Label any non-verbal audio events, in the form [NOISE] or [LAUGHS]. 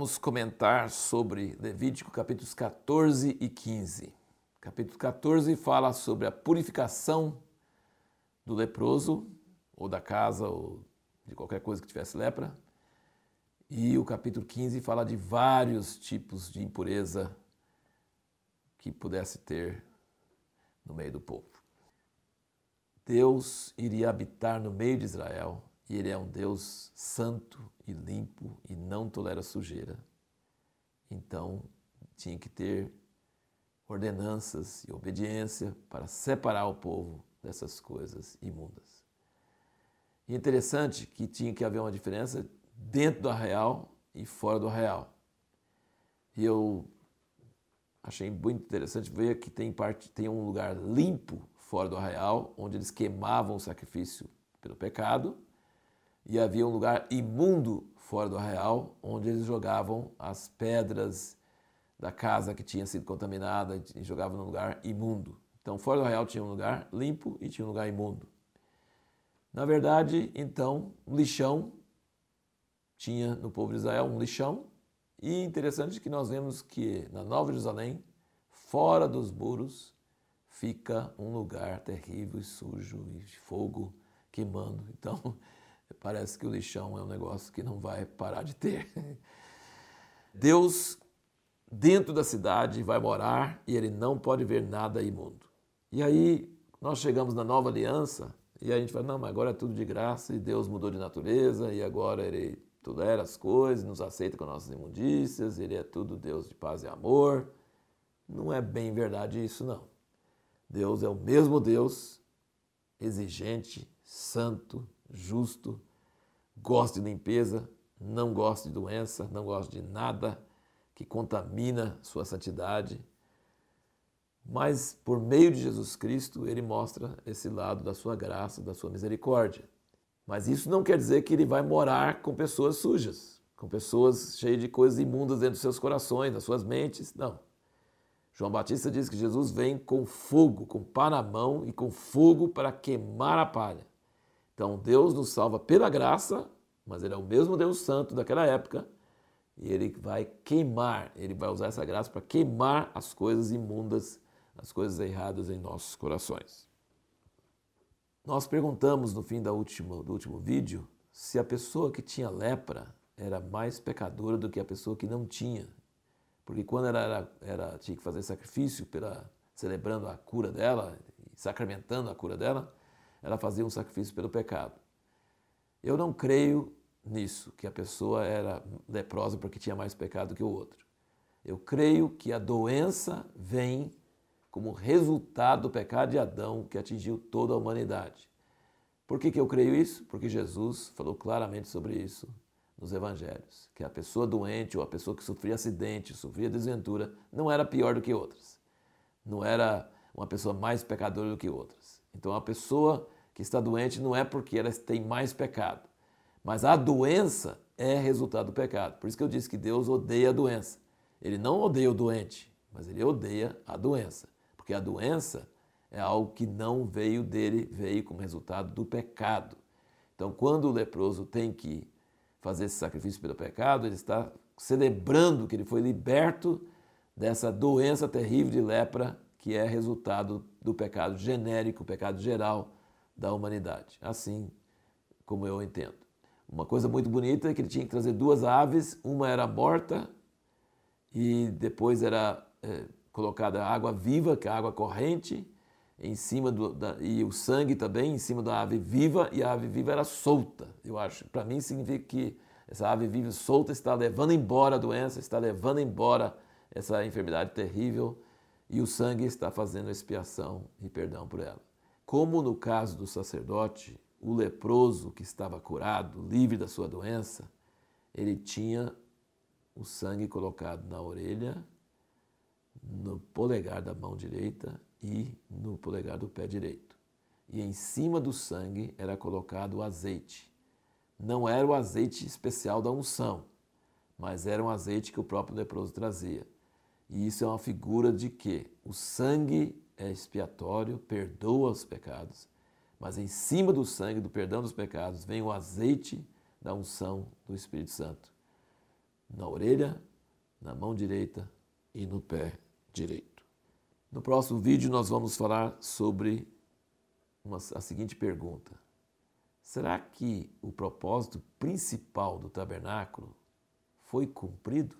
vamos comentar sobre Levítico capítulos 14 e 15. Capítulo 14 fala sobre a purificação do leproso, ou da casa, ou de qualquer coisa que tivesse lepra. E o capítulo 15 fala de vários tipos de impureza que pudesse ter no meio do povo. Deus iria habitar no meio de Israel e ele é um Deus santo e limpo não tolera sujeira. Então, tinha que ter ordenanças e obediência para separar o povo dessas coisas imundas. E interessante que tinha que haver uma diferença dentro do arraial e fora do arraial. E eu achei muito interessante ver que tem parte tem um lugar limpo fora do arraial, onde eles queimavam o sacrifício pelo pecado, e havia um lugar imundo fora do arraial, onde eles jogavam as pedras da casa que tinha sido contaminada e jogavam no lugar imundo. Então, fora do arraial tinha um lugar limpo e tinha um lugar imundo. Na verdade, então, um lixão tinha no povo de Israel um lixão. E interessante que nós vemos que na Nova Jerusalém, fora dos muros, fica um lugar terrível e sujo e fogo queimando. Então, parece que o lixão é um negócio que não vai parar de ter. [LAUGHS] Deus, dentro da cidade, vai morar e ele não pode ver nada imundo. E aí nós chegamos na nova aliança e a gente fala, não, mas agora é tudo de graça e Deus mudou de natureza e agora ele tolera as coisas, nos aceita com nossas imundícias, ele é tudo Deus de paz e amor. Não é bem verdade isso, não. Deus é o mesmo Deus, exigente, santo, justo, gosta de limpeza, não gosta de doença, não gosta de nada que contamina sua santidade. Mas por meio de Jesus Cristo, ele mostra esse lado da sua graça, da sua misericórdia. Mas isso não quer dizer que ele vai morar com pessoas sujas, com pessoas cheias de coisas imundas dentro dos seus corações, das suas mentes. Não. João Batista diz que Jesus vem com fogo, com pá na mão e com fogo para queimar a palha. Então Deus nos salva pela graça, mas Ele é o mesmo Deus Santo daquela época e Ele vai queimar, Ele vai usar essa graça para queimar as coisas imundas, as coisas erradas em nossos corações. Nós perguntamos no fim da última, do último vídeo se a pessoa que tinha lepra era mais pecadora do que a pessoa que não tinha. Porque quando ela era, era, tinha que fazer sacrifício pela, celebrando a cura dela, sacramentando a cura dela, ela fazia um sacrifício pelo pecado. Eu não creio nisso, que a pessoa era leprosa porque tinha mais pecado que o outro. Eu creio que a doença vem como resultado do pecado de Adão que atingiu toda a humanidade. Por que, que eu creio isso? Porque Jesus falou claramente sobre isso nos evangelhos, que a pessoa doente ou a pessoa que sofria acidente, sofria desventura, não era pior do que outras. Não era uma pessoa mais pecadora do que outras. Então a pessoa que está doente não é porque ela tem mais pecado, mas a doença é resultado do pecado. Por isso que eu disse que Deus odeia a doença. Ele não odeia o doente, mas ele odeia a doença, porque a doença é algo que não veio dele, veio como resultado do pecado. Então, quando o leproso tem que fazer esse sacrifício pelo pecado, ele está celebrando que ele foi liberto dessa doença terrível de lepra que é resultado do pecado genérico, pecado geral da humanidade. Assim como eu entendo. Uma coisa muito bonita é que ele tinha que trazer duas aves, uma era morta e depois era é, colocada água viva, que é a água corrente, em cima do, da, e o sangue também em cima da ave viva e a ave viva era solta. Eu acho, para mim significa que essa ave viva solta está levando embora a doença, está levando embora essa enfermidade terrível e o sangue está fazendo expiação e perdão por ela. Como no caso do sacerdote, o leproso que estava curado, livre da sua doença, ele tinha o sangue colocado na orelha, no polegar da mão direita e no polegar do pé direito. E em cima do sangue era colocado o azeite. Não era o azeite especial da unção, mas era um azeite que o próprio leproso trazia. E isso é uma figura de que o sangue é expiatório, perdoa os pecados, mas em cima do sangue, do perdão dos pecados, vem o azeite da unção do Espírito Santo na orelha, na mão direita e no pé direito. No próximo vídeo, nós vamos falar sobre uma, a seguinte pergunta: Será que o propósito principal do tabernáculo foi cumprido?